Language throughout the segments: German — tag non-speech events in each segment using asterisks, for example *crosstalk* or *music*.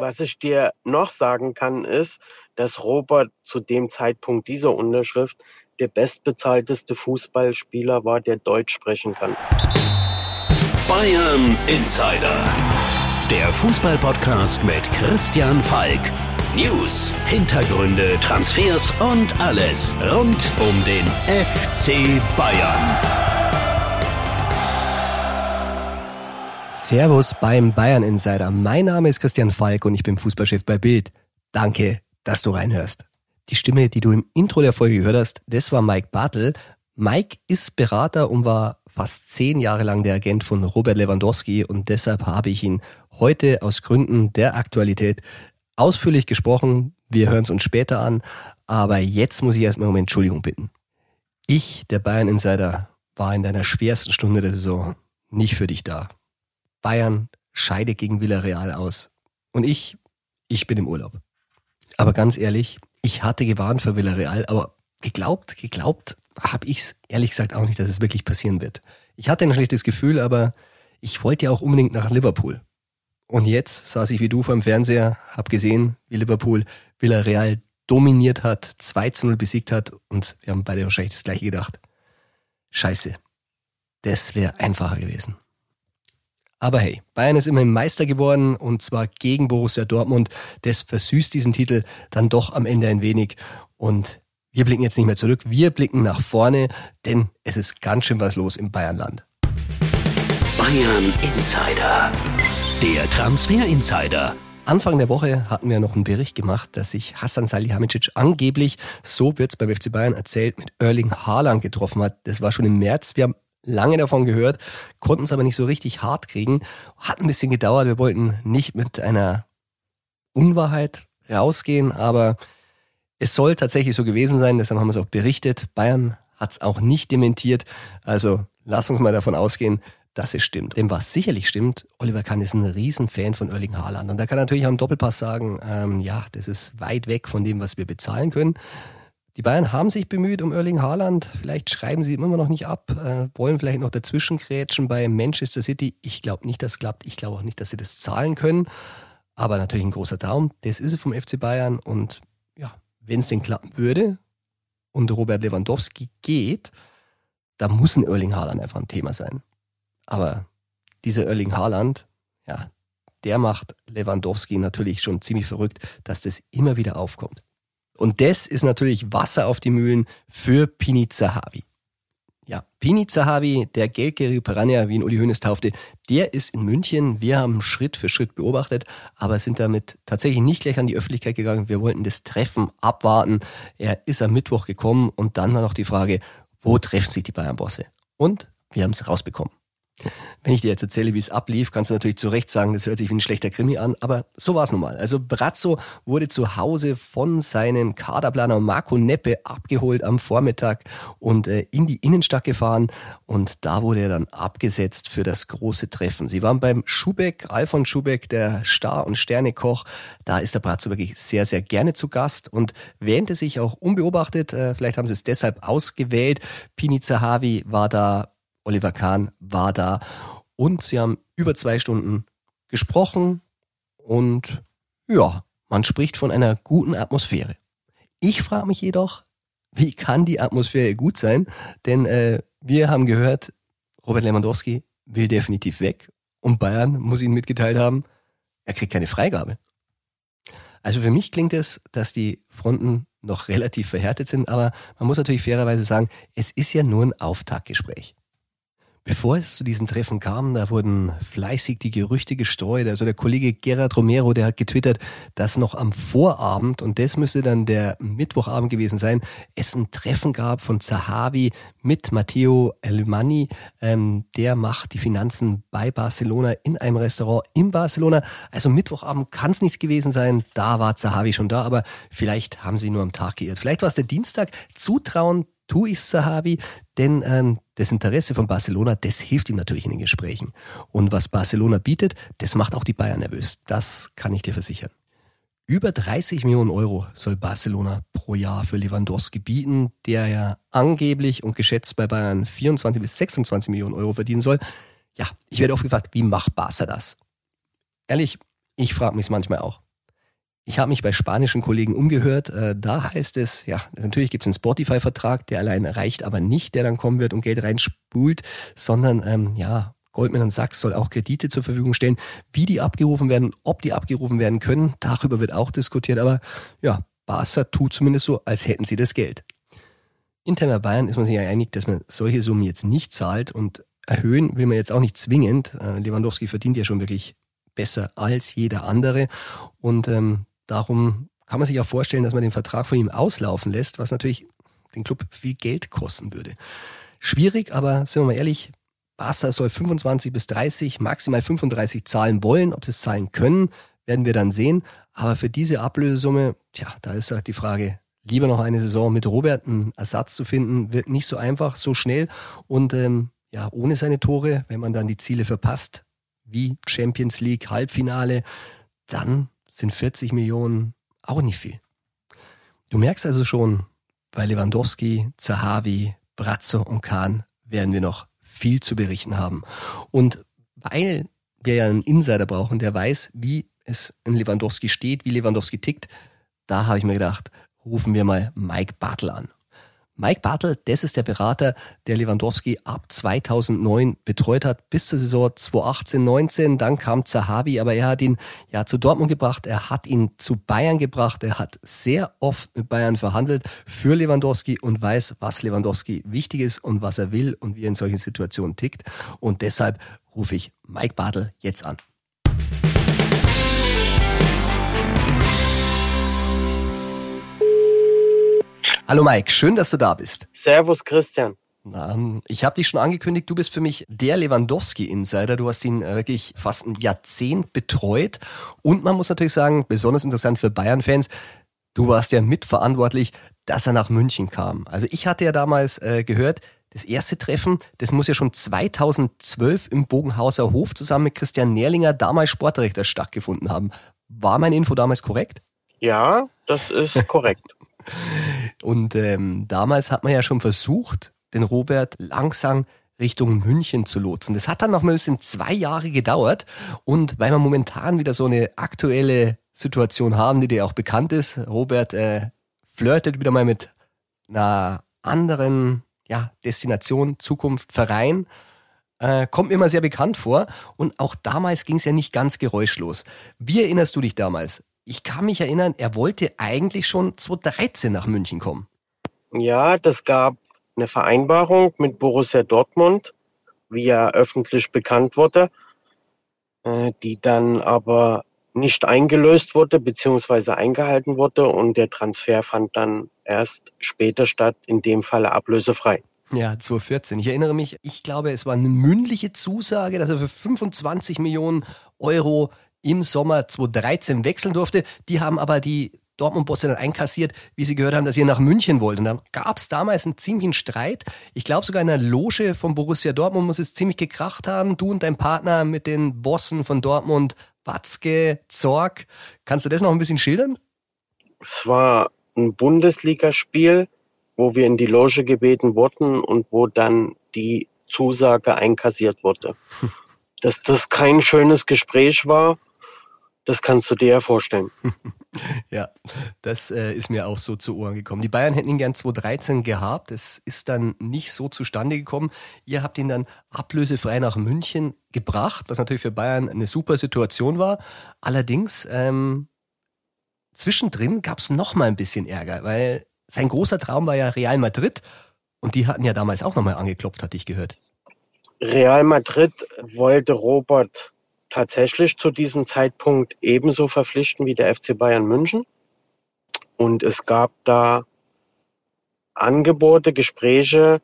Was ich dir noch sagen kann, ist, dass Robert zu dem Zeitpunkt dieser Unterschrift der bestbezahlteste Fußballspieler war, der Deutsch sprechen kann. Bayern Insider. Der Fußballpodcast mit Christian Falk. News, Hintergründe, Transfers und alles rund um den FC Bayern. Servus beim Bayern Insider. Mein Name ist Christian Falk und ich bin Fußballchef bei Bild. Danke, dass du reinhörst. Die Stimme, die du im Intro der Folge gehört hast, das war Mike Bartel. Mike ist Berater und war fast zehn Jahre lang der Agent von Robert Lewandowski und deshalb habe ich ihn heute aus Gründen der Aktualität ausführlich gesprochen. Wir hören es uns später an, aber jetzt muss ich erstmal um Entschuldigung bitten. Ich, der Bayern Insider, war in deiner schwersten Stunde der Saison nicht für dich da. Bayern scheidet gegen Villarreal aus. Und ich, ich bin im Urlaub. Aber ganz ehrlich, ich hatte gewarnt für Villarreal, aber geglaubt, geglaubt habe ich es ehrlich gesagt auch nicht, dass es wirklich passieren wird. Ich hatte ein schlechtes Gefühl, aber ich wollte ja auch unbedingt nach Liverpool. Und jetzt saß ich wie du vor dem Fernseher, hab gesehen, wie Liverpool Villarreal dominiert hat, 2 zu 0 besiegt hat und wir haben beide wahrscheinlich das gleiche gedacht. Scheiße. Das wäre einfacher gewesen. Aber hey, Bayern ist immerhin Meister geworden und zwar gegen Borussia Dortmund. Das versüßt diesen Titel dann doch am Ende ein wenig. Und wir blicken jetzt nicht mehr zurück, wir blicken nach vorne, denn es ist ganz schön was los im Bayernland. Bayern Insider. Der Transfer Insider. Anfang der Woche hatten wir noch einen Bericht gemacht, dass sich Hassan Salihamidzic angeblich, so wird's beim FC Bayern erzählt, mit Erling Haaland getroffen hat. Das war schon im März. Wir haben lange davon gehört, konnten es aber nicht so richtig hart kriegen. Hat ein bisschen gedauert. Wir wollten nicht mit einer Unwahrheit rausgehen, aber es soll tatsächlich so gewesen sein. Deshalb haben wir es auch berichtet. Bayern hat es auch nicht dementiert. Also lass uns mal davon ausgehen, dass es stimmt. Denn was sicherlich stimmt, Oliver Kahn ist ein Riesenfan von Erling Haaland. Und da kann natürlich im Doppelpass sagen, ähm, ja, das ist weit weg von dem, was wir bezahlen können. Die Bayern haben sich bemüht um Erling Haaland. Vielleicht schreiben sie immer noch nicht ab, äh, wollen vielleicht noch dazwischen grätschen bei Manchester City. Ich glaube nicht, dass klappt. Ich glaube auch nicht, dass sie das zahlen können. Aber natürlich ein großer Traum. Das ist es vom FC Bayern. Und ja, wenn es denn klappen würde und Robert Lewandowski geht, da muss ein Erling Haaland einfach ein Thema sein. Aber dieser Erling Haaland, ja, der macht Lewandowski natürlich schon ziemlich verrückt, dass das immer wieder aufkommt. Und das ist natürlich Wasser auf die Mühlen für Pini Zahavi. Ja, Pini Zahavi, der Geldgierige Piranha, wie ihn Uli Hoeneß taufte, der ist in München. Wir haben Schritt für Schritt beobachtet, aber sind damit tatsächlich nicht gleich an die Öffentlichkeit gegangen. Wir wollten das Treffen abwarten. Er ist am Mittwoch gekommen und dann war noch die Frage, wo treffen sich die Bayern-Bosse? Und wir haben es rausbekommen. Wenn ich dir jetzt erzähle, wie es ablief, kannst du natürlich zu Recht sagen, das hört sich wie ein schlechter Krimi an, aber so war es nun mal. Also Brazzo wurde zu Hause von seinem Kaderplaner Marco Neppe abgeholt am Vormittag und äh, in die Innenstadt gefahren und da wurde er dann abgesetzt für das große Treffen. Sie waren beim Schubeck, Alfons Schubeck, der Star- und Sternekoch. Da ist der Brazzo wirklich sehr, sehr gerne zu Gast und wähnte sich auch unbeobachtet. Äh, vielleicht haben sie es deshalb ausgewählt. Pini Zahavi war da Oliver Kahn war da und sie haben über zwei Stunden gesprochen und ja, man spricht von einer guten Atmosphäre. Ich frage mich jedoch, wie kann die Atmosphäre gut sein? Denn äh, wir haben gehört, Robert Lewandowski will definitiv weg und Bayern muss ihnen mitgeteilt haben, er kriegt keine Freigabe. Also für mich klingt es, dass die Fronten noch relativ verhärtet sind, aber man muss natürlich fairerweise sagen, es ist ja nur ein Auftaktgespräch. Bevor es zu diesem Treffen kam, da wurden fleißig die Gerüchte gestreut. Also der Kollege Gerard Romero, der hat getwittert, dass noch am Vorabend, und das müsste dann der Mittwochabend gewesen sein, es ein Treffen gab von Zahavi mit Matteo Alumani. Ähm, der macht die Finanzen bei Barcelona in einem Restaurant in Barcelona. Also Mittwochabend kann es nichts gewesen sein. Da war Zahavi schon da, aber vielleicht haben sie nur am Tag geirrt. Vielleicht war es der Dienstag. Zutrauen tue ich Sahavi, denn ähm, das Interesse von Barcelona, das hilft ihm natürlich in den Gesprächen. Und was Barcelona bietet, das macht auch die Bayern nervös. Das kann ich dir versichern. Über 30 Millionen Euro soll Barcelona pro Jahr für Lewandowski bieten, der ja angeblich und geschätzt bei Bayern 24 bis 26 Millionen Euro verdienen soll. Ja, ich werde oft gefragt, wie macht Barca das? Ehrlich, ich frage mich manchmal auch. Ich habe mich bei spanischen Kollegen umgehört. Äh, da heißt es, ja, natürlich gibt es einen Spotify-Vertrag, der allein reicht aber nicht, der dann kommen wird und Geld reinspult, sondern ähm, ja, Goldman Sachs soll auch Kredite zur Verfügung stellen. Wie die abgerufen werden, ob die abgerufen werden können, darüber wird auch diskutiert. Aber ja, Barca tut zumindest so, als hätten sie das Geld. Intern bei Bayern ist man sich ja einig, dass man solche Summen jetzt nicht zahlt und erhöhen will man jetzt auch nicht zwingend. Äh, Lewandowski verdient ja schon wirklich besser als jeder andere und ähm, Darum kann man sich auch vorstellen, dass man den Vertrag von ihm auslaufen lässt, was natürlich den Club viel Geld kosten würde. Schwierig, aber sind wir mal ehrlich, Barca soll 25 bis 30, maximal 35 zahlen wollen. Ob sie es zahlen können, werden wir dann sehen. Aber für diese Ablösesumme, tja, da ist halt die Frage, lieber noch eine Saison mit Robert einen Ersatz zu finden, wird nicht so einfach, so schnell. Und ähm, ja, ohne seine Tore, wenn man dann die Ziele verpasst, wie Champions League, Halbfinale, dann sind 40 Millionen auch nicht viel. Du merkst also schon, bei Lewandowski, Zahavi, Brazzo und Kahn werden wir noch viel zu berichten haben. Und weil wir ja einen Insider brauchen, der weiß, wie es in Lewandowski steht, wie Lewandowski tickt, da habe ich mir gedacht, rufen wir mal Mike Bartel an. Mike Bartel, das ist der Berater, der Lewandowski ab 2009 betreut hat, bis zur Saison 2018-19. Dann kam Zahavi, aber er hat ihn ja zu Dortmund gebracht, er hat ihn zu Bayern gebracht, er hat sehr oft mit Bayern verhandelt für Lewandowski und weiß, was Lewandowski wichtig ist und was er will und wie er in solchen Situationen tickt. Und deshalb rufe ich Mike Bartel jetzt an. Hallo Mike, schön, dass du da bist. Servus Christian. Na, ich habe dich schon angekündigt, du bist für mich der Lewandowski-Insider. Du hast ihn äh, wirklich fast ein Jahrzehnt betreut. Und man muss natürlich sagen, besonders interessant für Bayern-Fans, du warst ja mitverantwortlich, dass er nach München kam. Also ich hatte ja damals äh, gehört, das erste Treffen, das muss ja schon 2012 im Bogenhauser Hof zusammen mit Christian Nährlinger, damals Sportrechter, stattgefunden haben. War meine Info damals korrekt? Ja, das ist *laughs* korrekt. Und ähm, damals hat man ja schon versucht, den Robert langsam Richtung München zu lotsen. Das hat dann noch mal ein zwei Jahre gedauert. Und weil wir momentan wieder so eine aktuelle Situation haben, die dir auch bekannt ist, Robert äh, flirtet wieder mal mit einer anderen ja, Destination, Zukunft, Verein. Äh, kommt mir immer sehr bekannt vor. Und auch damals ging es ja nicht ganz geräuschlos. Wie erinnerst du dich damals? Ich kann mich erinnern, er wollte eigentlich schon 2013 nach München kommen. Ja, das gab eine Vereinbarung mit Borussia Dortmund, wie ja öffentlich bekannt wurde, äh, die dann aber nicht eingelöst wurde beziehungsweise eingehalten wurde und der Transfer fand dann erst später statt, in dem Falle ablösefrei. Ja, 2014. Ich erinnere mich, ich glaube, es war eine mündliche Zusage, dass er für 25 Millionen Euro im Sommer 2013 wechseln durfte. Die haben aber die Dortmund-Bosse dann einkassiert, wie sie gehört haben, dass ihr nach München wollt. Und da gab es damals einen ziemlichen Streit. Ich glaube sogar in der Loge von Borussia Dortmund muss es ziemlich gekracht haben. Du und dein Partner mit den Bossen von Dortmund, Watzke, Zorg. Kannst du das noch ein bisschen schildern? Es war ein Bundesligaspiel, wo wir in die Loge gebeten wurden und wo dann die Zusage einkassiert wurde. *laughs* Dass das kein schönes Gespräch war, das kannst du dir ja vorstellen. *laughs* ja, das äh, ist mir auch so zu Ohren gekommen. Die Bayern hätten ihn gern 2013 gehabt. Das ist dann nicht so zustande gekommen. Ihr habt ihn dann ablösefrei nach München gebracht, was natürlich für Bayern eine super Situation war. Allerdings, ähm, zwischendrin gab es noch mal ein bisschen Ärger, weil sein großer Traum war ja Real Madrid. Und die hatten ja damals auch noch mal angeklopft, hatte ich gehört. Real Madrid wollte Robert tatsächlich zu diesem Zeitpunkt ebenso verpflichten wie der FC Bayern München. Und es gab da Angebote, Gespräche,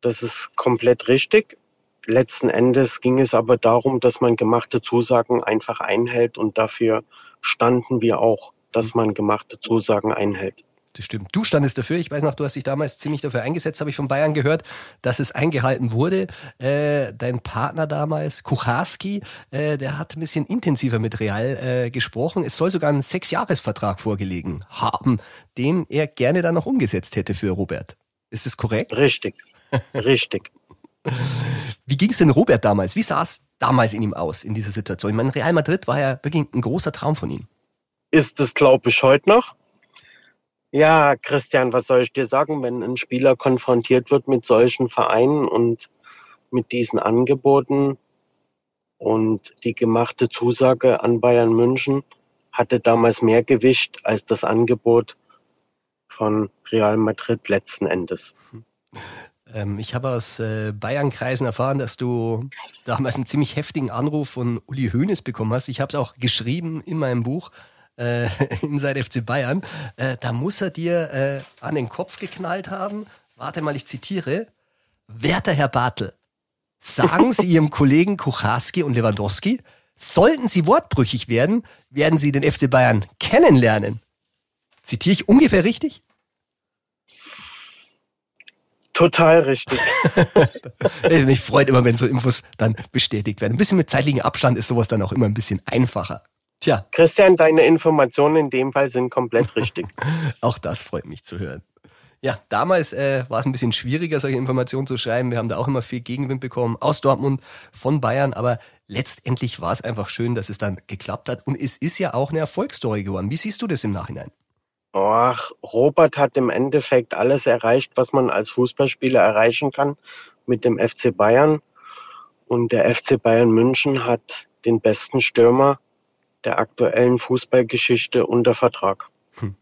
das ist komplett richtig. Letzten Endes ging es aber darum, dass man gemachte Zusagen einfach einhält und dafür standen wir auch, dass man gemachte Zusagen einhält. Das stimmt. Du standest dafür. Ich weiß noch, du hast dich damals ziemlich dafür eingesetzt, habe ich von Bayern gehört, dass es eingehalten wurde. Äh, dein Partner damals, Kucharski, äh, der hat ein bisschen intensiver mit Real äh, gesprochen. Es soll sogar einen Sechsjahresvertrag vorgelegen haben, den er gerne dann noch umgesetzt hätte für Robert. Ist das korrekt? Richtig. Richtig. *laughs* Wie ging es denn Robert damals? Wie sah es damals in ihm aus, in dieser Situation? Ich meine, Real Madrid war ja wirklich ein großer Traum von ihm. ist es, glaube ich, heute noch. Ja, Christian, was soll ich dir sagen, wenn ein Spieler konfrontiert wird mit solchen Vereinen und mit diesen Angeboten und die gemachte Zusage an Bayern München hatte damals mehr Gewicht als das Angebot von Real Madrid letzten Endes. *laughs* Ähm, ich habe aus äh, Bayern-Kreisen erfahren, dass du damals einen ziemlich heftigen Anruf von Uli Hoeneß bekommen hast. Ich habe es auch geschrieben in meinem Buch äh, *laughs* Inside FC Bayern. Äh, da muss er dir äh, an den Kopf geknallt haben. Warte mal, ich zitiere. Werter Herr Bartel, sagen Sie Ihrem *laughs* Kollegen Kucharski und Lewandowski, sollten Sie wortbrüchig werden, werden Sie den FC Bayern kennenlernen. Zitiere ich ungefähr richtig? Total richtig. *laughs* Mich freut immer, wenn so Infos dann bestätigt werden. Ein bisschen mit zeitlichem Abstand ist sowas dann auch immer ein bisschen einfacher. Tja. Christian, deine Informationen in dem Fall sind komplett richtig. *laughs* auch das freut mich zu hören. Ja, damals äh, war es ein bisschen schwieriger, solche Informationen zu schreiben. Wir haben da auch immer viel Gegenwind bekommen aus Dortmund, von Bayern, aber letztendlich war es einfach schön, dass es dann geklappt hat und es ist ja auch eine Erfolgsstory geworden. Wie siehst du das im Nachhinein? Ach, Robert hat im Endeffekt alles erreicht, was man als Fußballspieler erreichen kann mit dem FC Bayern. Und der FC Bayern München hat den besten Stürmer der aktuellen Fußballgeschichte unter Vertrag. Hm.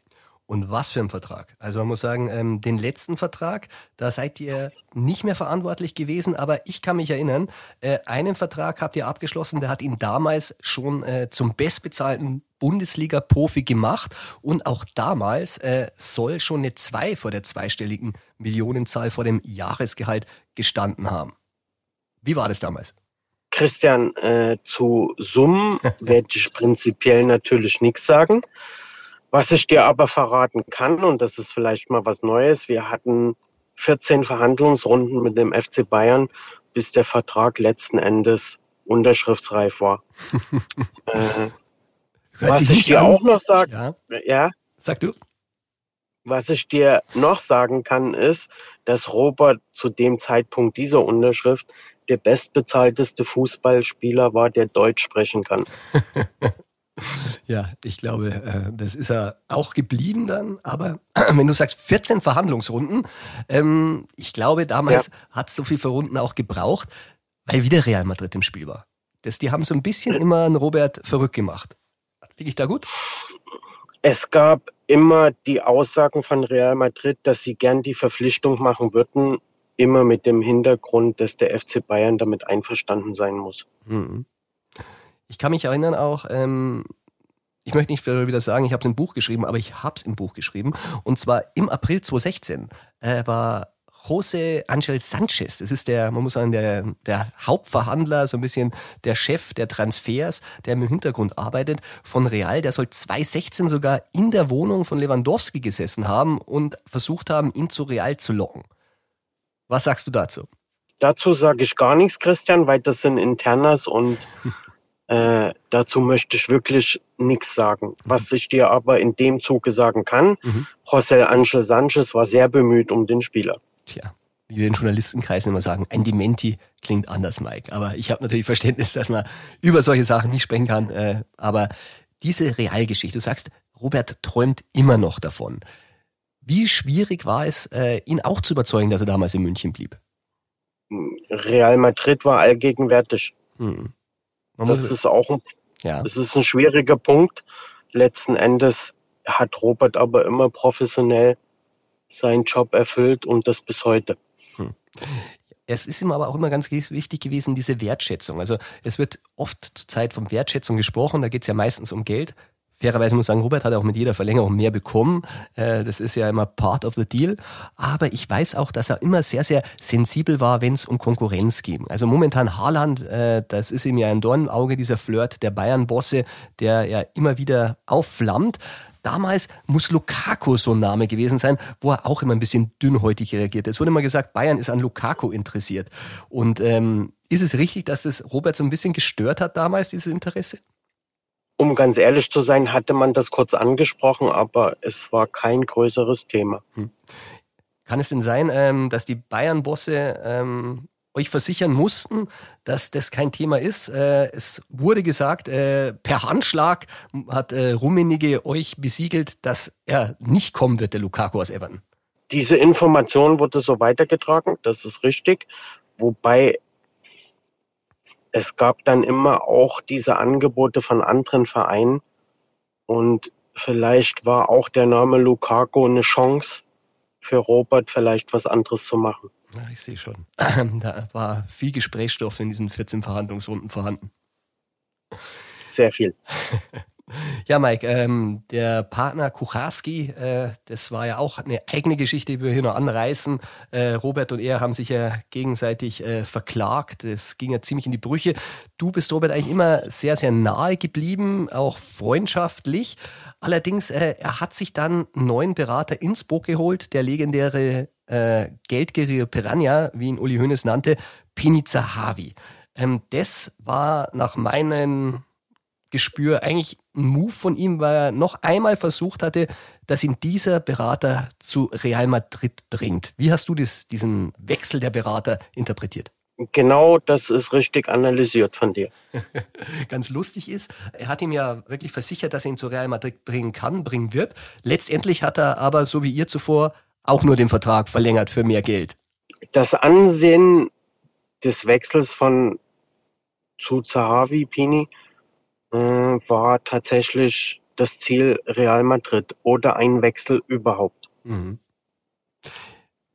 Und was für ein Vertrag. Also man muss sagen, ähm, den letzten Vertrag, da seid ihr nicht mehr verantwortlich gewesen, aber ich kann mich erinnern, äh, einen Vertrag habt ihr abgeschlossen, der hat ihn damals schon äh, zum bestbezahlten Bundesliga-Profi gemacht und auch damals äh, soll schon eine 2 vor der zweistelligen Millionenzahl vor dem Jahresgehalt gestanden haben. Wie war das damals? Christian, äh, zu Summen *laughs* werde ich prinzipiell natürlich nichts sagen. Was ich dir aber verraten kann, und das ist vielleicht mal was Neues, wir hatten 14 Verhandlungsrunden mit dem FC Bayern, bis der Vertrag letzten Endes unterschriftsreif war. *laughs* äh, was ich dir an. auch noch sagen, ja. ja. Sag du. Was ich dir noch sagen kann, ist, dass Robert zu dem Zeitpunkt dieser Unterschrift der bestbezahlteste Fußballspieler war, der Deutsch sprechen kann. *laughs* Ja, ich glaube, äh, das ist er auch geblieben dann. Aber *clears throat* wenn du sagst 14 Verhandlungsrunden, ähm, ich glaube, damals ja. hat es so viele Verrunden auch gebraucht, weil wieder Real Madrid im Spiel war. Das, die haben so ein bisschen immer einen Robert verrückt gemacht. Liege ich da gut? Es gab immer die Aussagen von Real Madrid, dass sie gern die Verpflichtung machen würden, immer mit dem Hintergrund, dass der FC Bayern damit einverstanden sein muss. Mhm. Ich kann mich erinnern auch, ähm, ich möchte nicht wieder sagen, ich habe es im Buch geschrieben, aber ich habe es im Buch geschrieben. Und zwar im April 2016 äh, war José Angel Sanchez, das ist der, man muss sagen, der, der Hauptverhandler, so ein bisschen der Chef der Transfers, der im Hintergrund arbeitet, von Real, der soll 2016 sogar in der Wohnung von Lewandowski gesessen haben und versucht haben, ihn zu Real zu locken. Was sagst du dazu? Dazu sage ich gar nichts, Christian, weil das sind Internas und *laughs* Äh, dazu möchte ich wirklich nichts sagen. Was ich dir aber in dem Zuge sagen kann, mhm. José Angel Sanchez war sehr bemüht um den Spieler. Tja, wie wir in Journalistenkreisen immer sagen, ein Dementi klingt anders, Mike. Aber ich habe natürlich Verständnis, dass man über solche Sachen nicht sprechen kann. Äh, aber diese Realgeschichte, du sagst, Robert träumt immer noch davon. Wie schwierig war es, äh, ihn auch zu überzeugen, dass er damals in München blieb? Real Madrid war allgegenwärtig. Man das ist auch ein, ja. das ist ein schwieriger Punkt. Letzten Endes hat Robert aber immer professionell seinen Job erfüllt und das bis heute. Hm. Es ist ihm aber auch immer ganz wichtig gewesen, diese Wertschätzung. Also es wird oft zur Zeit von Wertschätzung gesprochen, da geht es ja meistens um Geld. Fairerweise muss ich sagen, Robert hat auch mit jeder Verlängerung mehr bekommen. Äh, das ist ja immer part of the deal. Aber ich weiß auch, dass er immer sehr, sehr sensibel war, wenn es um Konkurrenz ging. Also momentan Haaland, äh, das ist ihm ja ein Dornauge, dieser Flirt der Bayern-Bosse, der ja immer wieder aufflammt. Damals muss Lukaku so ein Name gewesen sein, wo er auch immer ein bisschen dünnhäutig reagiert. Es wurde immer gesagt, Bayern ist an Lukaku interessiert. Und ähm, ist es richtig, dass es Robert so ein bisschen gestört hat damals, dieses Interesse? Um ganz ehrlich zu sein, hatte man das kurz angesprochen, aber es war kein größeres Thema. Hm. Kann es denn sein, ähm, dass die Bayern-Bosse ähm, euch versichern mussten, dass das kein Thema ist. Äh, es wurde gesagt, äh, per Handschlag hat äh, Rummenigge euch besiegelt, dass er nicht kommen wird, der Lukaku aus Everton. Diese Information wurde so weitergetragen, das ist richtig. Wobei es gab dann immer auch diese Angebote von anderen Vereinen und vielleicht war auch der Name Lukaku eine Chance für Robert, vielleicht was anderes zu machen. Ja, ich sehe schon. *clears throat* Da war viel Gesprächsstoff in diesen 14 Verhandlungsrunden vorhanden. Sehr viel. *laughs* Ja, Mike, ähm, der Partner Kucharski, äh, das war ja auch eine eigene Geschichte, die wir hier noch anreißen. Äh, Robert und er haben sich ja gegenseitig äh, verklagt. Es ging ja ziemlich in die Brüche. Du bist Robert eigentlich immer sehr, sehr nahe geblieben, auch freundschaftlich. Allerdings, äh, er hat sich dann einen neuen Berater ins Boot geholt, der legendäre äh, Geldgierige Piranha, wie ihn Uli Hoeneß nannte, Pini Zahavi. Ähm, das war nach meinen Gespür eigentlich ein Move von ihm, weil er noch einmal versucht hatte, dass ihn dieser Berater zu Real Madrid bringt. Wie hast du das, diesen Wechsel der Berater interpretiert? Genau, das ist richtig analysiert von dir. *laughs* Ganz lustig ist, er hat ihm ja wirklich versichert, dass er ihn zu Real Madrid bringen kann, bringen wird. Letztendlich hat er aber, so wie ihr zuvor, auch nur den Vertrag verlängert für mehr Geld. Das Ansehen des Wechsels von zu Zahavi Pini war tatsächlich das Ziel Real Madrid oder ein Wechsel überhaupt. Mhm.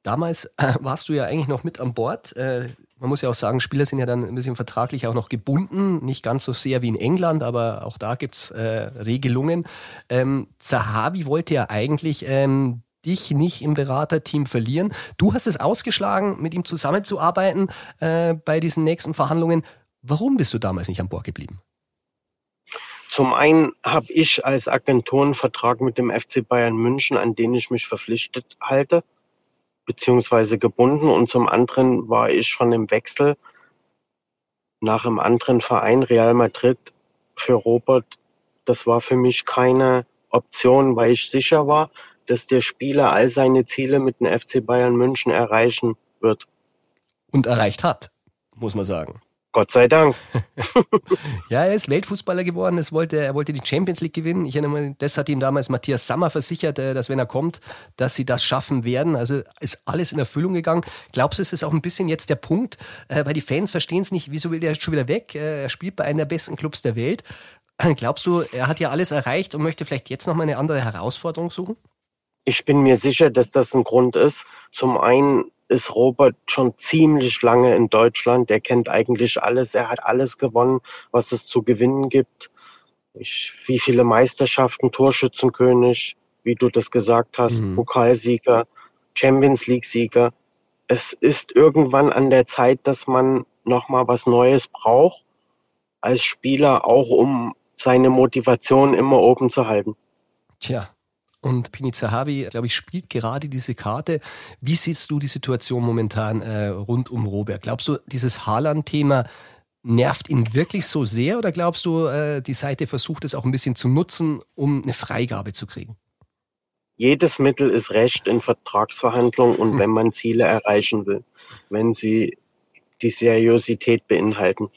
Damals äh, warst du ja eigentlich noch mit an Bord. Äh, man muss ja auch sagen, Spieler sind ja dann ein bisschen vertraglich auch noch gebunden, nicht ganz so sehr wie in England, aber auch da gibt es äh, Regelungen. Ähm, Zahavi wollte ja eigentlich ähm, dich nicht im Beraterteam verlieren. Du hast es ausgeschlagen, mit ihm zusammenzuarbeiten äh, bei diesen nächsten Verhandlungen. Warum bist du damals nicht an Bord geblieben? Zum einen habe ich als Agentur einen Vertrag mit dem FC Bayern München, an den ich mich verpflichtet halte, beziehungsweise gebunden. Und zum anderen war ich von dem Wechsel nach einem anderen Verein, Real Madrid, für Robert, das war für mich keine Option, weil ich sicher war, dass der Spieler all seine Ziele mit dem FC Bayern München erreichen wird. Und erreicht hat, muss man sagen. Gott sei Dank. *laughs* ja, er ist Weltfußballer geworden. Es wollte, er wollte die Champions League gewinnen. Ich erinnere mich, das hat ihm damals Matthias Sammer versichert, äh, dass wenn er kommt, dass sie das schaffen werden. Also ist alles in Erfüllung gegangen. Glaubst du, ist es auch ein bisschen jetzt der Punkt, äh, weil die Fans verstehen es nicht, wieso will der jetzt schon wieder weg? Äh, er spielt bei einem der besten Clubs der Welt. Glaubst du, er hat ja alles erreicht und möchte vielleicht jetzt nochmal eine andere Herausforderung suchen? Ich bin mir sicher, dass das ein Grund ist. Zum einen ist Robert schon ziemlich lange in Deutschland. Er kennt eigentlich alles. Er hat alles gewonnen, was es zu gewinnen gibt. Ich, wie viele Meisterschaften, Torschützenkönig, wie du das gesagt hast, mhm. Pokalsieger, Champions League Sieger. Es ist irgendwann an der Zeit, dass man nochmal was Neues braucht als Spieler, auch um seine Motivation immer oben zu halten. Tja, und Pini Zahavi, glaube ich, spielt gerade diese Karte. Wie siehst du die Situation momentan äh, rund um Robert? Glaubst du, dieses Haaland-Thema nervt ihn wirklich so sehr oder glaubst du, äh, die Seite versucht es auch ein bisschen zu nutzen, um eine Freigabe zu kriegen? Jedes Mittel ist Recht in Vertragsverhandlungen und hm. *laughs* wenn man Ziele erreichen will, wenn sie die Seriosität beinhalten.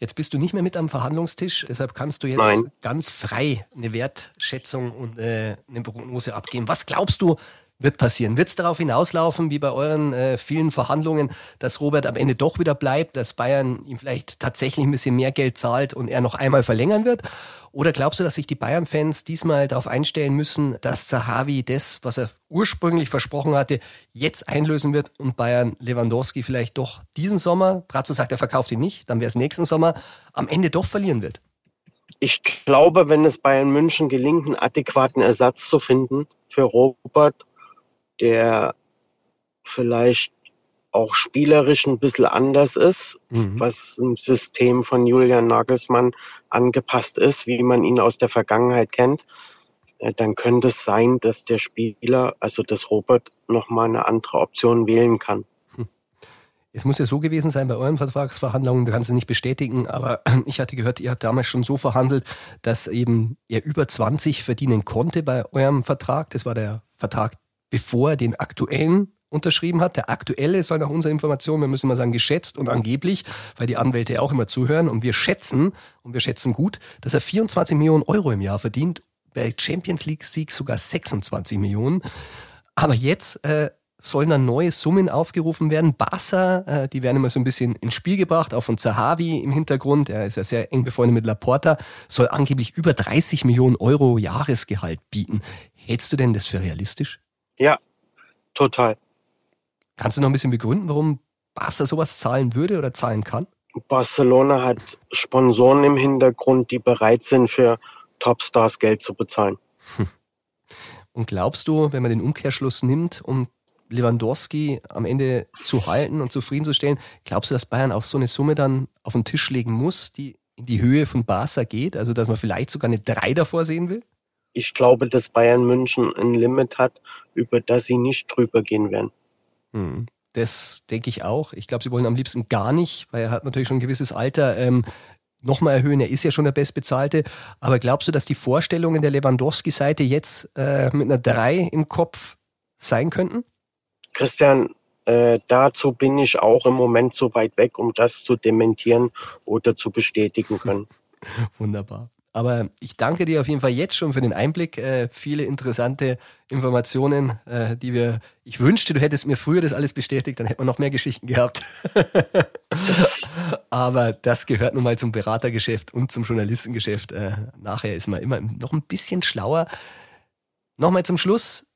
Jetzt bist du nicht mehr mit am Verhandlungstisch, deshalb kannst du jetzt Nein. ganz frei eine Wertschätzung und äh, eine Prognose abgeben. Was glaubst du, wird passieren? Wird es darauf hinauslaufen, wie bei euren äh, vielen Verhandlungen, dass Robert am Ende doch wieder bleibt, dass Bayern ihm vielleicht tatsächlich ein bisschen mehr Geld zahlt und er noch einmal verlängern wird? Oder glaubst du, dass sich die Bayern-Fans diesmal darauf einstellen müssen, dass Zahavi das, was er ursprünglich versprochen hatte, jetzt einlösen wird und Bayern Lewandowski vielleicht doch diesen Sommer, Brazzo sagt, er verkauft ihn nicht, dann wäre es nächsten Sommer, am Ende doch verlieren wird? Ich glaube, wenn es Bayern München gelingt, einen adäquaten Ersatz zu finden für Robert, der vielleicht auch spielerisch ein bisschen anders ist, mhm. was im System von Julian Nagelsmann angepasst ist, wie man ihn aus der Vergangenheit kennt, äh, dann könnte es sein, dass der Spieler, also das Robert, nochmal eine andere Option wählen kann. Hm. Es muss ja so gewesen sein bei euren Vertragsverhandlungen, du kannst es nicht bestätigen, aber *clears throat* ich hatte gehört, ihr habt damals schon so verhandelt, dass eben er über 20 verdienen konnte bei eurem Vertrag. Das war der Vertrag, bevor er den aktuellen unterschrieben hat. Der aktuelle soll nach unserer Information, wir müssen mal sagen, geschätzt und angeblich, weil die Anwälte auch immer zuhören und wir schätzen, und wir schätzen gut, dass er 24 Millionen Euro im Jahr verdient. Bei Champions League Sieg sogar 26 Millionen. Aber jetzt äh, sollen dann neue Summen aufgerufen werden. Barca, äh, die werden immer so ein bisschen ins Spiel gebracht, auch von Zahavi im Hintergrund. Er ist ja sehr eng befreundet mit Laporta, soll angeblich über 30 Millionen Euro Jahresgehalt bieten. Hältst du denn das für realistisch? Ja, total. Kannst du noch ein bisschen begründen, warum Barca sowas zahlen würde oder zahlen kann? Barcelona hat Sponsoren im Hintergrund, die bereit sind, für Topstars Geld zu bezahlen. Und glaubst du, wenn man den Umkehrschluss nimmt, um Lewandowski am Ende zu halten und zufriedenzustellen, glaubst du, dass Bayern auch so eine Summe dann auf den Tisch legen muss, die in die Höhe von Barca geht? Also, dass man vielleicht sogar eine 3 davor sehen will? Ich glaube, dass Bayern München ein Limit hat, über das sie nicht drüber gehen werden. Hm. Das denke ich auch. Ich glaube, sie wollen am liebsten gar nicht, weil er hat natürlich schon ein gewisses Alter. Ähm, nochmal erhöhen. Er ist ja schon der Bestbezahlte. Aber glaubst du, dass die Vorstellungen der Lewandowski-Seite jetzt äh, mit einer 3 im Kopf sein könnten? Christian, äh, dazu bin ich auch im Moment so weit weg, um das zu dementieren oder zu bestätigen können. *laughs* Wunderbar. Aber ich danke dir auf jeden Fall jetzt schon für den Einblick. Äh, viele interessante Informationen, äh, die wir. Ich wünschte, du hättest mir früher das alles bestätigt, dann hätten wir noch mehr Geschichten gehabt. *laughs* Aber das gehört nun mal zum Beratergeschäft und zum Journalistengeschäft. Äh, nachher ist man immer noch ein bisschen schlauer. Nochmal zum Schluss.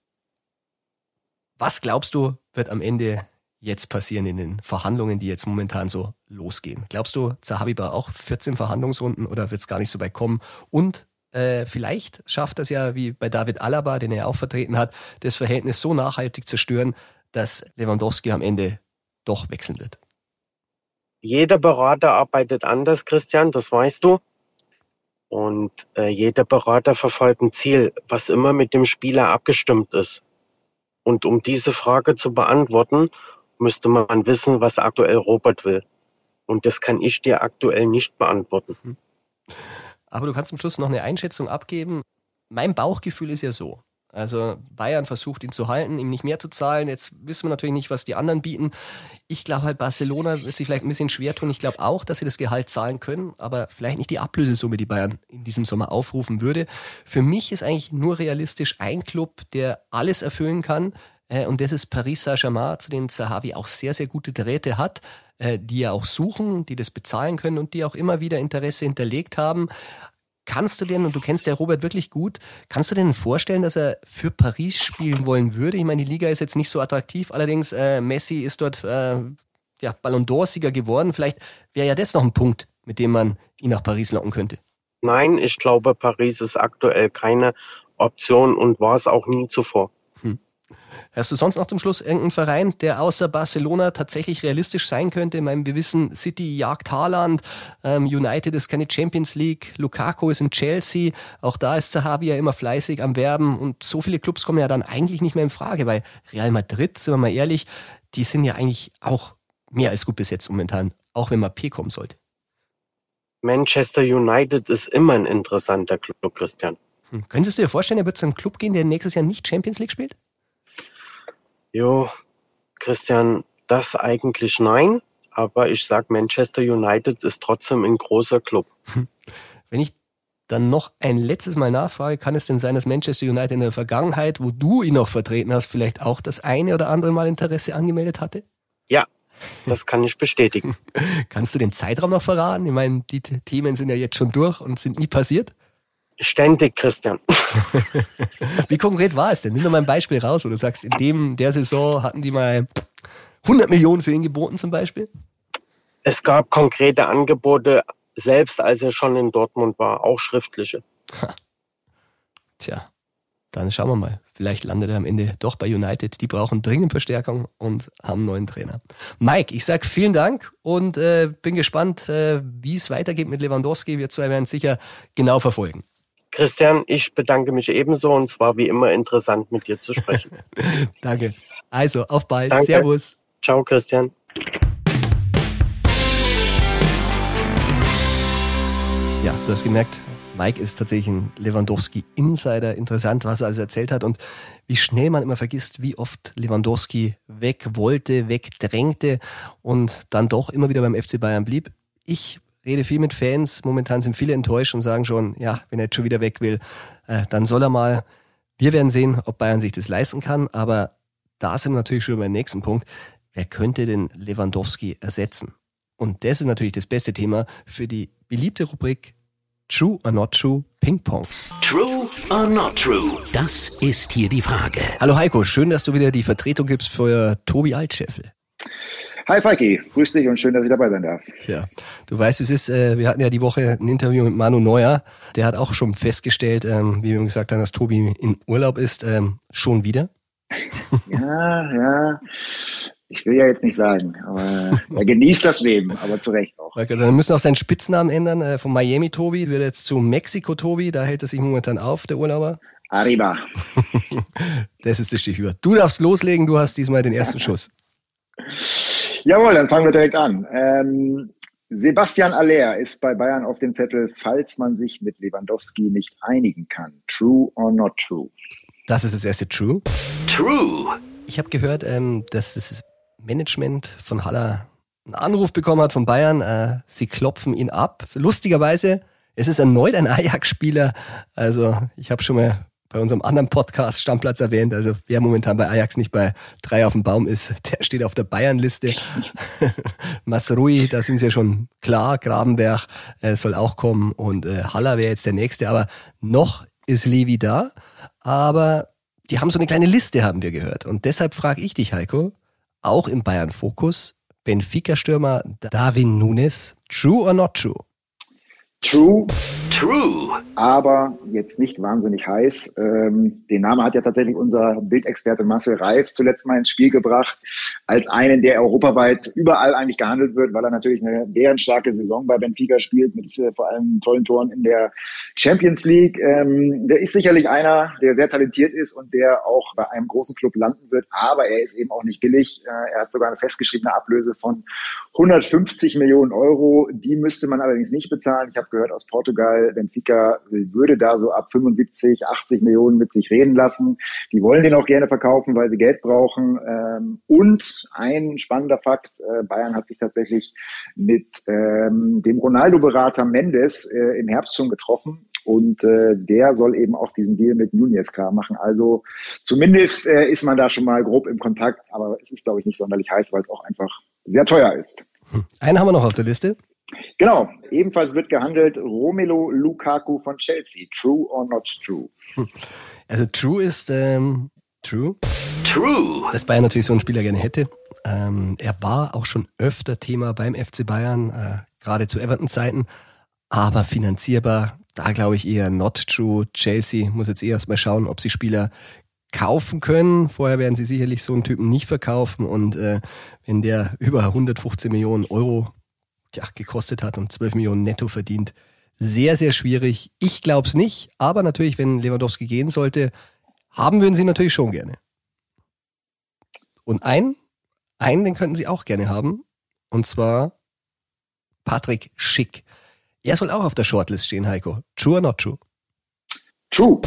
Was glaubst du, wird am Ende jetzt passieren in den Verhandlungen, die jetzt momentan so losgehen? Glaubst du, Zahavi war auch 14 Verhandlungsrunden oder wird es gar nicht so weit kommen? Und äh, vielleicht schafft das ja, wie bei David Alaba, den er auch vertreten hat, das Verhältnis so nachhaltig zerstören, dass Lewandowski am Ende doch wechseln wird. Jeder Berater arbeitet anders, Christian, das weißt du. Und äh, jeder Berater verfolgt ein Ziel, was immer mit dem Spieler abgestimmt ist. Und um diese Frage zu beantworten, müsste man wissen, was aktuell Robert will. Und das kann ich dir aktuell nicht beantworten. Hm. Aber du kannst zum Schluss noch eine Einschätzung abgeben. Mein Bauchgefühl ist ja so. Also Bayern versucht ihn zu halten, ihm nicht mehr zu zahlen. Jetzt wissen wir natürlich nicht, was die anderen bieten. Ich glaube halt, Barcelona wird sich vielleicht ein bisschen schwer tun. Ich glaube auch, dass sie das Gehalt zahlen können, aber vielleicht nicht die Ablösesumme, die Bayern in diesem Sommer aufrufen würde. Für mich ist eigentlich nur realistisch ein Club, der alles erfüllen kann, und das ist Paris Saint-Germain, zu denen Zahavi auch sehr, sehr gute Drähte hat, äh, die ja auch suchen, die das bezahlen können und die auch immer wieder Interesse hinterlegt haben. Kannst du denn, und du kennst ja Robert wirklich gut, kannst du denn vorstellen, dass er für Paris spielen wollen würde? Ich meine, die Liga ist jetzt nicht so attraktiv, allerdings äh, Messi ist dort äh, ja, Ballon d'Or-Sieger geworden. Vielleicht wäre ja das noch ein Punkt, mit dem man ihn nach Paris locken könnte. Nein, ich glaube, Paris ist aktuell keine Option und war es auch nie zuvor. Hast du sonst noch zum Schluss irgendeinen Verein, der außer Barcelona tatsächlich realistisch sein könnte? Ich meine, wir wissen, City jagt Haaland, ähm, United ist keine Champions League, Lukaku ist in Chelsea, auch da ist Zahavi ja immer fleißig am Werben und so viele Clubs kommen ja dann eigentlich nicht mehr in Frage, weil Real Madrid, sind wir mal ehrlich, die sind ja eigentlich auch mehr als gut besetzt momentan, auch wenn man P kommen sollte. Manchester United ist immer ein interessanter Club, Christian. Hm. Könntest du dir vorstellen, er wird zu einem Club gehen, der nächstes Jahr nicht Champions League spielt? Jo, Christian, das eigentlich nein, aber ich sag Manchester United ist trotzdem ein großer Club. *laughs* Wenn ich dann noch ein letztes Mal nachfrage, kann es denn sein, dass Manchester United in der Vergangenheit, wo du ihn noch vertreten hast, vielleicht auch das eine oder andere Mal Interesse angemeldet hatte? Ja, das kann ich bestätigen. *laughs* Kannst du den Zeitraum noch verraten? Ich meine, die Themen sind ja jetzt schon durch und sind nie passiert. Ständig, Christian. *laughs* Wie konkret war es denn? Nimm doch mal ein Beispiel raus, wo du sagst, in dem der Saison hatten die mal 100 Millionen für ihn geboten zum Beispiel? Es gab konkrete Angebote, selbst als er schon in Dortmund war, auch schriftliche. Tja, dann schauen wir mal. Vielleicht landet er am Ende doch bei United. Die brauchen dringend Verstärkung und haben einen neuen Trainer. Mike, ich sage vielen Dank und äh, bin gespannt, äh, wie es weitergeht mit Lewandowski. Wir zwei werden es sicher genau verfolgen. Christian, ich bedanke mich ebenso und es war wie immer interessant, mit dir zu sprechen. *laughs* Danke. Also, auf bald. Danke. Servus. Ciao, Christian. Ja, du hast gemerkt, Mike ist tatsächlich ein Lewandowski-Insider. Interessant, was er also erzählt hat und wie schnell man immer vergisst, wie oft Lewandowski weg wollte, wegdrängte und dann doch immer wieder beim FC Bayern blieb. Ich rede viel mit Fans. Momentan sind viele enttäuscht und sagen schon, ja, wenn er jetzt schon wieder weg will, äh, dann soll er mal. Wir werden sehen, ob Bayern sich das leisten kann. Aber da sind wir natürlich schon beim nächsten Punkt. Wer könnte denn Lewandowski ersetzen? Und das ist natürlich das beste Thema für die beliebte Rubrik True or Not True Ping Pong. True or not true? Das ist hier die Frage. Hallo Heiko, schön, dass du wieder die Vertretung gibst für Tobi Altscheffel. Hi Falki, grüß dich und schön, dass ich dabei sein darf. Tja, du weißt, wie es ist. äh, Wir hatten ja die Woche ein Interview mit Manu Neuer. Der hat auch schon festgestellt, ähm, wie wir ihm gesagt haben, dass Tobi in Urlaub ist. ähm, Schon wieder? *laughs* Ja, ja. Ich will ja jetzt nicht sagen, aber er genießt das Leben, aber zu Recht auch. Also wir müssen auch seinen Spitznamen ändern. äh, Von Miami Tobi wird jetzt zu Mexiko Tobi. Da hält er sich momentan auf, der Urlauber. Arriba. *laughs* Das ist das Stichwort. Du darfst loslegen, du hast diesmal den ersten *laughs* Schuss. Jawohl, dann fangen wir direkt an. Ähm, Sebastian Aller ist bei Bayern auf dem Zettel, falls man sich mit Lewandowski nicht einigen kann. True or not true? Das ist das erste True. True. Ich habe gehört, ähm, dass das Management von Haller einen Anruf bekommen hat von Bayern. Äh, sie klopfen ihn ab. Lustigerweise, es ist erneut ein Ajax-Spieler. Also ich habe schon mal bei unserem anderen Podcast Stammplatz erwähnt. Also wer momentan bei Ajax nicht bei drei auf dem Baum ist, *laughs* der steht auf der Bayern-Liste. *laughs* Masrui, da sind sie ja schon klar. Grabenberg äh, soll auch kommen und äh, Haller wäre jetzt der nächste. Aber noch ist Levi da. Aber die haben so eine kleine Liste, haben wir gehört. Und deshalb frage ich dich, Heiko, auch im Bayern-Fokus, Benfica-Stürmer Darwin Nunes, true or not true? True, True. aber jetzt nicht wahnsinnig heiß. Ähm, den Namen hat ja tatsächlich unser Bildexperte Marcel Reif zuletzt mal ins Spiel gebracht, als einen, der europaweit überall eigentlich gehandelt wird, weil er natürlich eine bärenstarke Saison bei Benfica spielt, mit äh, vor allem tollen Toren in der Champions League. Ähm, der ist sicherlich einer, der sehr talentiert ist und der auch bei einem großen Club landen wird, aber er ist eben auch nicht billig. Äh, er hat sogar eine festgeschriebene Ablöse von 150 Millionen Euro. Die müsste man allerdings nicht bezahlen. Ich habe gehört aus Portugal, Benfica würde da so ab 75, 80 Millionen mit sich reden lassen. Die wollen den auch gerne verkaufen, weil sie Geld brauchen. Ähm, Und ein spannender Fakt, äh, Bayern hat sich tatsächlich mit ähm, dem Ronaldo-Berater Mendes äh, im Herbst schon getroffen. Und äh, der soll eben auch diesen Deal mit Nunez klar machen. Also zumindest äh, ist man da schon mal grob im Kontakt. Aber es ist, glaube ich, nicht sonderlich heiß, weil es auch einfach sehr teuer ist. Einen haben wir noch auf der Liste. Genau, ebenfalls wird gehandelt Romelu Lukaku von Chelsea. True or not true? Also True ist ähm, True, True. dass Bayern natürlich so einen Spieler gerne hätte. Ähm, er war auch schon öfter Thema beim FC Bayern, äh, gerade zu Everton-Zeiten, aber finanzierbar, da glaube ich eher not true. Chelsea muss jetzt eh erst mal schauen, ob sie Spieler kaufen können. Vorher werden sie sicherlich so einen Typen nicht verkaufen und äh, wenn der *laughs* über 115 Millionen Euro gekostet hat und 12 Millionen netto verdient, sehr, sehr schwierig. Ich glaube es nicht, aber natürlich, wenn Lewandowski gehen sollte, haben würden sie natürlich schon gerne. Und einen, einen, den könnten sie auch gerne haben, und zwar Patrick Schick. Er soll auch auf der Shortlist stehen, Heiko. True or not true? True.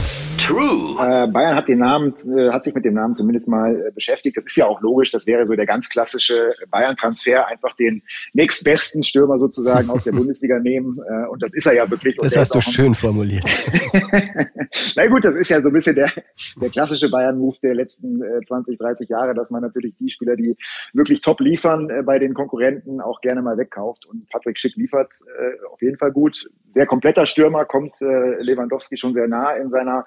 True. Äh, Bayern hat den Namen, äh, hat sich mit dem Namen zumindest mal äh, beschäftigt. Das ist ja auch logisch. Das wäre so der ganz klassische Bayern-Transfer, einfach den nächstbesten Stürmer sozusagen aus der *laughs* Bundesliga nehmen. Äh, und das ist er ja wirklich. Und Das hast du schön formuliert. *laughs* Na gut, das ist ja so ein bisschen der, der klassische Bayern-Move der letzten äh, 20, 30 Jahre, dass man natürlich die Spieler, die wirklich top liefern, äh, bei den Konkurrenten auch gerne mal wegkauft. Und Patrick Schick liefert äh, auf jeden Fall gut. Sehr kompletter Stürmer, kommt äh, Lewandowski schon sehr nah in seiner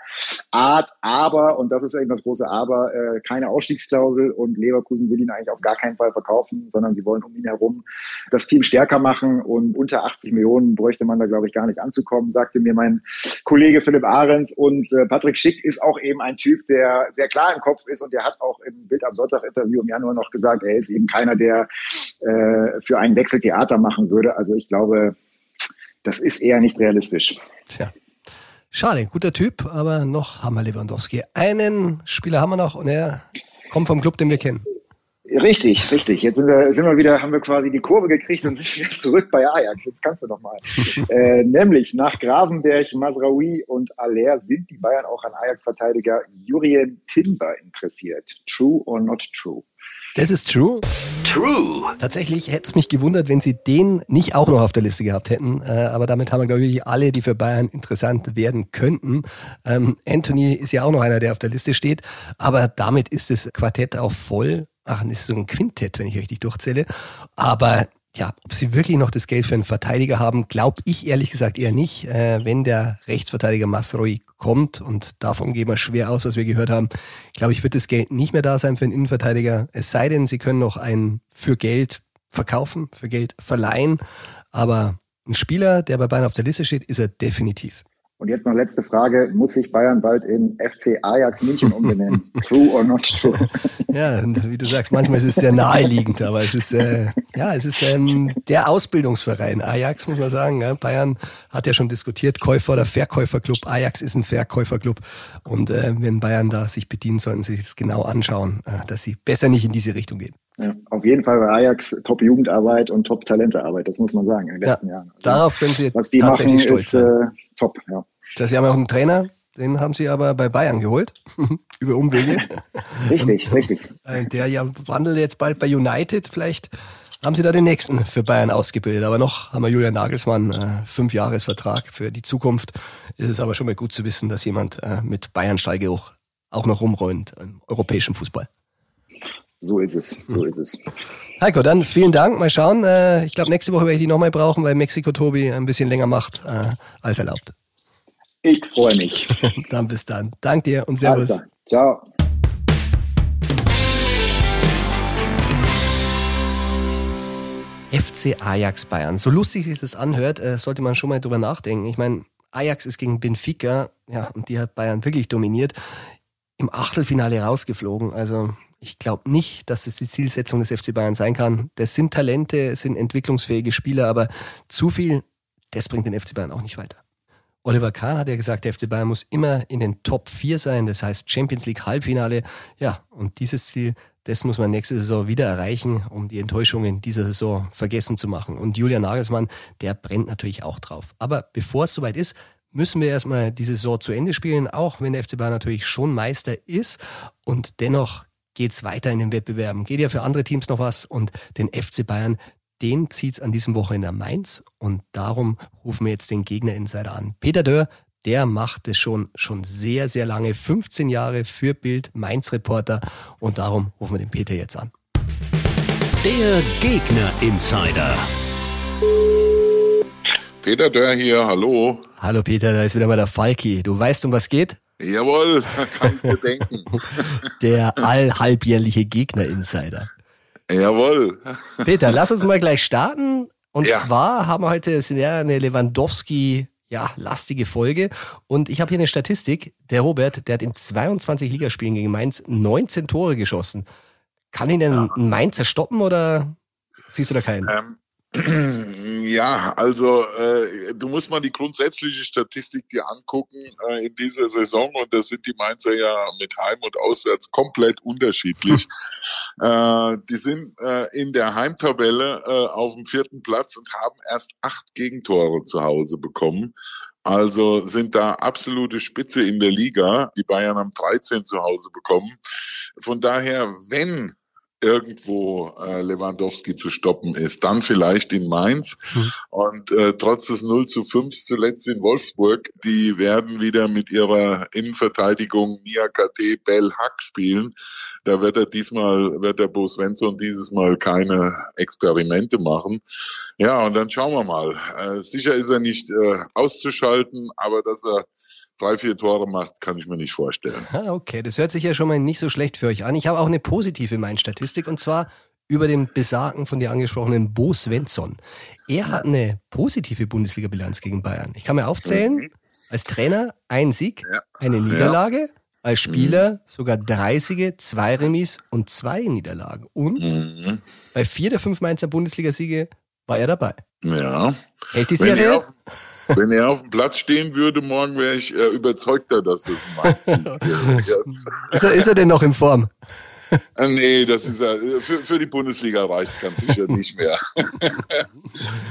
Art, aber, und das ist eben das große Aber, äh, keine Ausstiegsklausel und Leverkusen will ihn eigentlich auf gar keinen Fall verkaufen, sondern sie wollen um ihn herum das Team stärker machen und unter 80 Millionen bräuchte man da, glaube ich, gar nicht anzukommen, sagte mir mein Kollege Philipp Ahrens. Und äh, Patrick Schick ist auch eben ein Typ, der sehr klar im Kopf ist und der hat auch im Bild am Sonntag-Interview im Januar noch gesagt, er ist eben keiner, der äh, für einen Wechsel Theater machen würde. Also ich glaube, das ist eher nicht realistisch. Tja. Schade, guter Typ, aber noch haben wir Lewandowski. Einen Spieler haben wir noch und er kommt vom Club, den wir kennen. Richtig, richtig. Jetzt sind wir, sind wir wieder, haben wir quasi die Kurve gekriegt und sind *laughs* wieder zurück bei Ajax. Jetzt kannst du noch mal. *laughs* äh, nämlich nach Gravenberg, Masraoui und Aller sind die Bayern auch an Ajax-Verteidiger Jurien Timber interessiert. True or not true? Das ist true. True. Tatsächlich hätte es mich gewundert, wenn sie den nicht auch noch auf der Liste gehabt hätten. Äh, aber damit haben wir, glaube ich, alle, die für Bayern interessant werden könnten. Ähm, Anthony ist ja auch noch einer, der auf der Liste steht. Aber damit ist das Quartett auch voll. Ach, das ist so ein Quintett, wenn ich richtig durchzähle. Aber ja, ob sie wirklich noch das Geld für einen Verteidiger haben, glaube ich ehrlich gesagt eher nicht. Äh, wenn der Rechtsverteidiger Masroi kommt, und davon gehen wir schwer aus, was wir gehört haben, glaube ich, wird das Geld nicht mehr da sein für einen Innenverteidiger. Es sei denn, sie können noch einen für Geld verkaufen, für Geld verleihen. Aber ein Spieler, der bei Bayern auf der Liste steht, ist er definitiv. Und jetzt noch letzte Frage. Muss sich Bayern bald in FC Ajax München umbenennen? *laughs* true or not true? Ja, wie du sagst, manchmal ist es sehr naheliegend, aber es ist, äh, ja, es ist ähm, der Ausbildungsverein. Ajax, muss man sagen. Ja. Bayern hat ja schon diskutiert, Käufer- oder Verkäuferclub. Ajax ist ein Verkäuferclub. Und äh, wenn Bayern da sich bedienen, sollten sie sich das genau anschauen, äh, dass sie besser nicht in diese Richtung gehen. Ja, auf jeden Fall bei Ajax Top-Jugendarbeit und Top-Talentearbeit, das muss man sagen, in den letzten ja, Jahren. Also, darauf können Sie was die tatsächlich machen, stolz ist sein. äh, top. Ja. Sie haben ja auch einen Trainer, den haben Sie aber bei Bayern geholt, *laughs* über Umwege. Richtig, richtig. Äh, Der ja wandelt jetzt bald bei United. Vielleicht haben Sie da den nächsten für Bayern ausgebildet. Aber noch haben wir Julian Nagelsmann, äh, fünf Jahresvertrag für die Zukunft. Ist es aber schon mal gut zu wissen, dass jemand äh, mit Bayern-Stallgeruch auch noch rumräumt im europäischen Fußball. So ist es, so ist es. Heiko, dann vielen Dank. Mal schauen. Äh, ich glaube, nächste Woche werde ich die nochmal brauchen, weil Mexiko-Tobi ein bisschen länger macht äh, als erlaubt. Ich freue mich. *laughs* dann bis dann. Dank dir und Servus. Alter. Ciao. FC Ajax Bayern. So lustig sich das anhört, äh, sollte man schon mal drüber nachdenken. Ich meine, Ajax ist gegen Benfica, ja, und die hat Bayern wirklich dominiert, im Achtelfinale rausgeflogen. Also ich glaube nicht, dass das die Zielsetzung des FC Bayern sein kann. Das sind Talente, es sind entwicklungsfähige Spieler, aber zu viel, das bringt den FC Bayern auch nicht weiter. Oliver Kahn hat ja gesagt, der FC Bayern muss immer in den Top 4 sein, das heißt Champions League Halbfinale. Ja, und dieses Ziel, das muss man nächste Saison wieder erreichen, um die Enttäuschungen dieser Saison vergessen zu machen. Und Julian Nagelsmann, der brennt natürlich auch drauf. Aber bevor es soweit ist, müssen wir erstmal die Saison zu Ende spielen, auch wenn der FC Bayern natürlich schon Meister ist. Und dennoch geht's weiter in den Wettbewerben. Geht ja für andere Teams noch was und den FC Bayern, den zieht's an diesem Wochenende Mainz und darum rufen wir jetzt den Gegner-Insider an. Peter Dörr, der macht es schon, schon sehr, sehr lange, 15 Jahre für Bild, Mainz-Reporter und darum rufen wir den Peter jetzt an. Der Gegner-Insider. Peter Dörr hier, hallo. Hallo Peter, da ist wieder mal der Falki. Du weißt, um was geht? Jawohl, *laughs* kann ich mir denken. *laughs* Der allhalbjährliche Gegner-Insider. Jawohl. Peter, lass uns mal gleich starten. Und Ja. zwar haben wir heute sehr eine Lewandowski ja, lastige Folge. Und ich habe hier eine Statistik. Der Robert, der hat in 22 Ligaspielen gegen Mainz 19 Tore geschossen. Kann ihn denn ein Mainzer stoppen oder siehst du da keinen? Ähm, ja, also äh, du musst mal die grundsätzliche Statistik dir angucken äh, in dieser Saison und da sind die Mainzer ja mit Heim und Auswärts komplett unterschiedlich. *laughs* äh, die sind äh, in der Heimtabelle äh, auf dem vierten Platz und haben erst acht Gegentore zu Hause bekommen. Also sind da absolute Spitze in der Liga. Die Bayern haben 13 zu Hause bekommen. Von daher, wenn irgendwo äh, Lewandowski zu stoppen ist, dann vielleicht in Mainz. Und äh, trotz des 0 zu 5 zuletzt in Wolfsburg, die werden wieder mit ihrer Innenverteidigung Niakate Bell Hack spielen. Da wird er diesmal, wird der Bo Svensson dieses Mal keine Experimente machen. Ja, und dann schauen wir mal. Äh, sicher ist er nicht äh, auszuschalten, aber dass er drei, vier Tore macht, kann ich mir nicht vorstellen. Ah, okay, das hört sich ja schon mal nicht so schlecht für euch an. Ich habe auch eine positive Main-Statistik und zwar über den besagten von dir angesprochenen Bo Svensson. Er hat eine positive Bundesliga-Bilanz gegen Bayern. Ich kann mir aufzählen, als Trainer ein Sieg, Ja. eine Niederlage, als Spieler sogar drei Siege, zwei Remis und zwei Niederlagen. Und Mhm. bei vier der fünf Mainzer Bundesliga-Siege war er dabei. Ja. Hält die er, Serie? wenn er auf dem Platz stehen würde, morgen wäre ich äh, überzeugter, dass das. *laughs* Ist er, ist er denn noch in Form? Äh, nee, das ist ja, für, für die Bundesliga reicht ganz sicher nicht mehr. *laughs*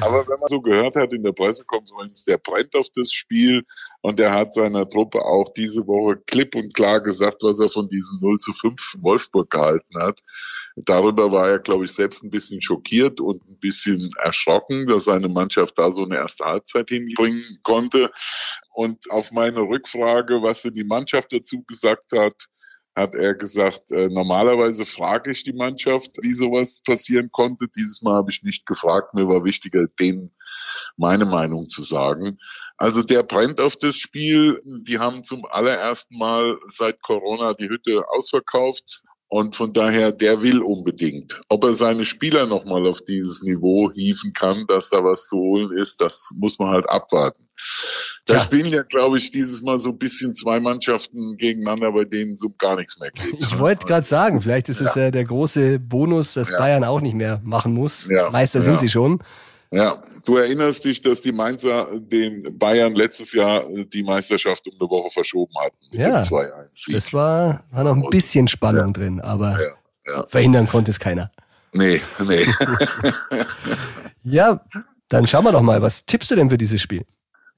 Aber wenn man so gehört hat in der Pressekonferenz, der brennt auf das Spiel und er hat seiner Truppe auch diese Woche klipp und klar gesagt, was er von diesem 0 zu 5 Wolfsburg gehalten hat. Darüber war er, glaube ich, selbst ein bisschen schockiert und ein bisschen erschrocken, dass seine Mannschaft da so eine erste Halbzeit hinbringen konnte. Und auf meine Rückfrage, was denn die Mannschaft dazu gesagt hat, hat er gesagt, äh, normalerweise frage ich die Mannschaft, wie sowas passieren konnte. Dieses Mal habe ich nicht gefragt. Mir war wichtiger, denen meine Meinung zu sagen. Also der brennt auf das Spiel. Die haben zum allerersten Mal seit Corona die Hütte ausverkauft. Und von daher, der will unbedingt. Ob er seine Spieler nochmal auf dieses Niveau hieven kann, dass da was zu holen ist, das muss man halt abwarten. Da ja. spielen ja, glaube ich, dieses Mal so ein bisschen zwei Mannschaften gegeneinander, bei denen so gar nichts mehr geht. Ich wollte gerade sagen, vielleicht ist es ja. ja der große Bonus, dass ja. Bayern auch nicht mehr machen muss. Meister sind sie schon. Ja, du erinnerst dich, dass die Mainzer den Bayern letztes Jahr die Meisterschaft um eine Woche verschoben hatten. ja, das war, war noch ein bisschen Spannung ja. drin, aber ja, ja. verhindern konnte es keiner. Nee, nee. *laughs* ja, dann schauen wir doch mal, was tippst du denn für dieses Spiel?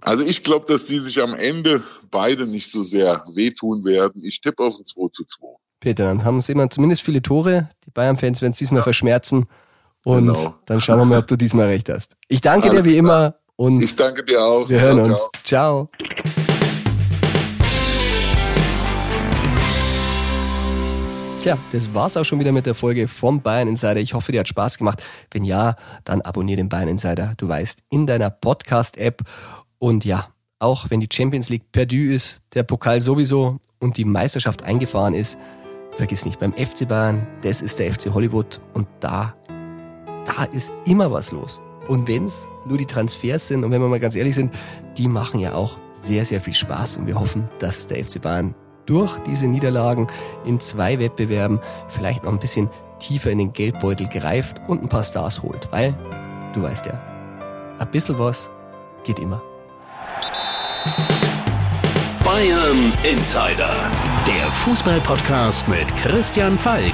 Also ich glaube, dass die sich am Ende beide nicht so sehr wehtun werden. Ich tippe auf ein 2 zu 2. Peter, dann haben sie immer zumindest viele Tore. Die Bayern-Fans werden es diesmal verschmerzen. Und genau. dann schauen wir mal, ob du diesmal recht hast. Ich danke Alles dir wie immer und ich danke dir auch. Wir hören ciao, uns. Ciao. Tja, das war's auch schon wieder mit der Folge vom Bayern Insider. Ich hoffe, dir hat Spaß gemacht. Wenn ja, dann abonniere den Bayern Insider. Du weißt, in deiner Podcast-App. Und ja, auch wenn die Champions League perdu ist, der Pokal sowieso und die Meisterschaft eingefahren ist, vergiss nicht, beim FC Bayern, das ist der FC Hollywood und da da ist immer was los. Und wenn es nur die Transfers sind und wenn wir mal ganz ehrlich sind, die machen ja auch sehr, sehr viel Spaß und wir hoffen, dass der FC Bayern durch diese Niederlagen in zwei Wettbewerben vielleicht noch ein bisschen tiefer in den Geldbeutel greift und ein paar Stars holt, weil du weißt ja, ein bisschen was geht immer. Bayern Insider, der Fußballpodcast mit Christian Falk.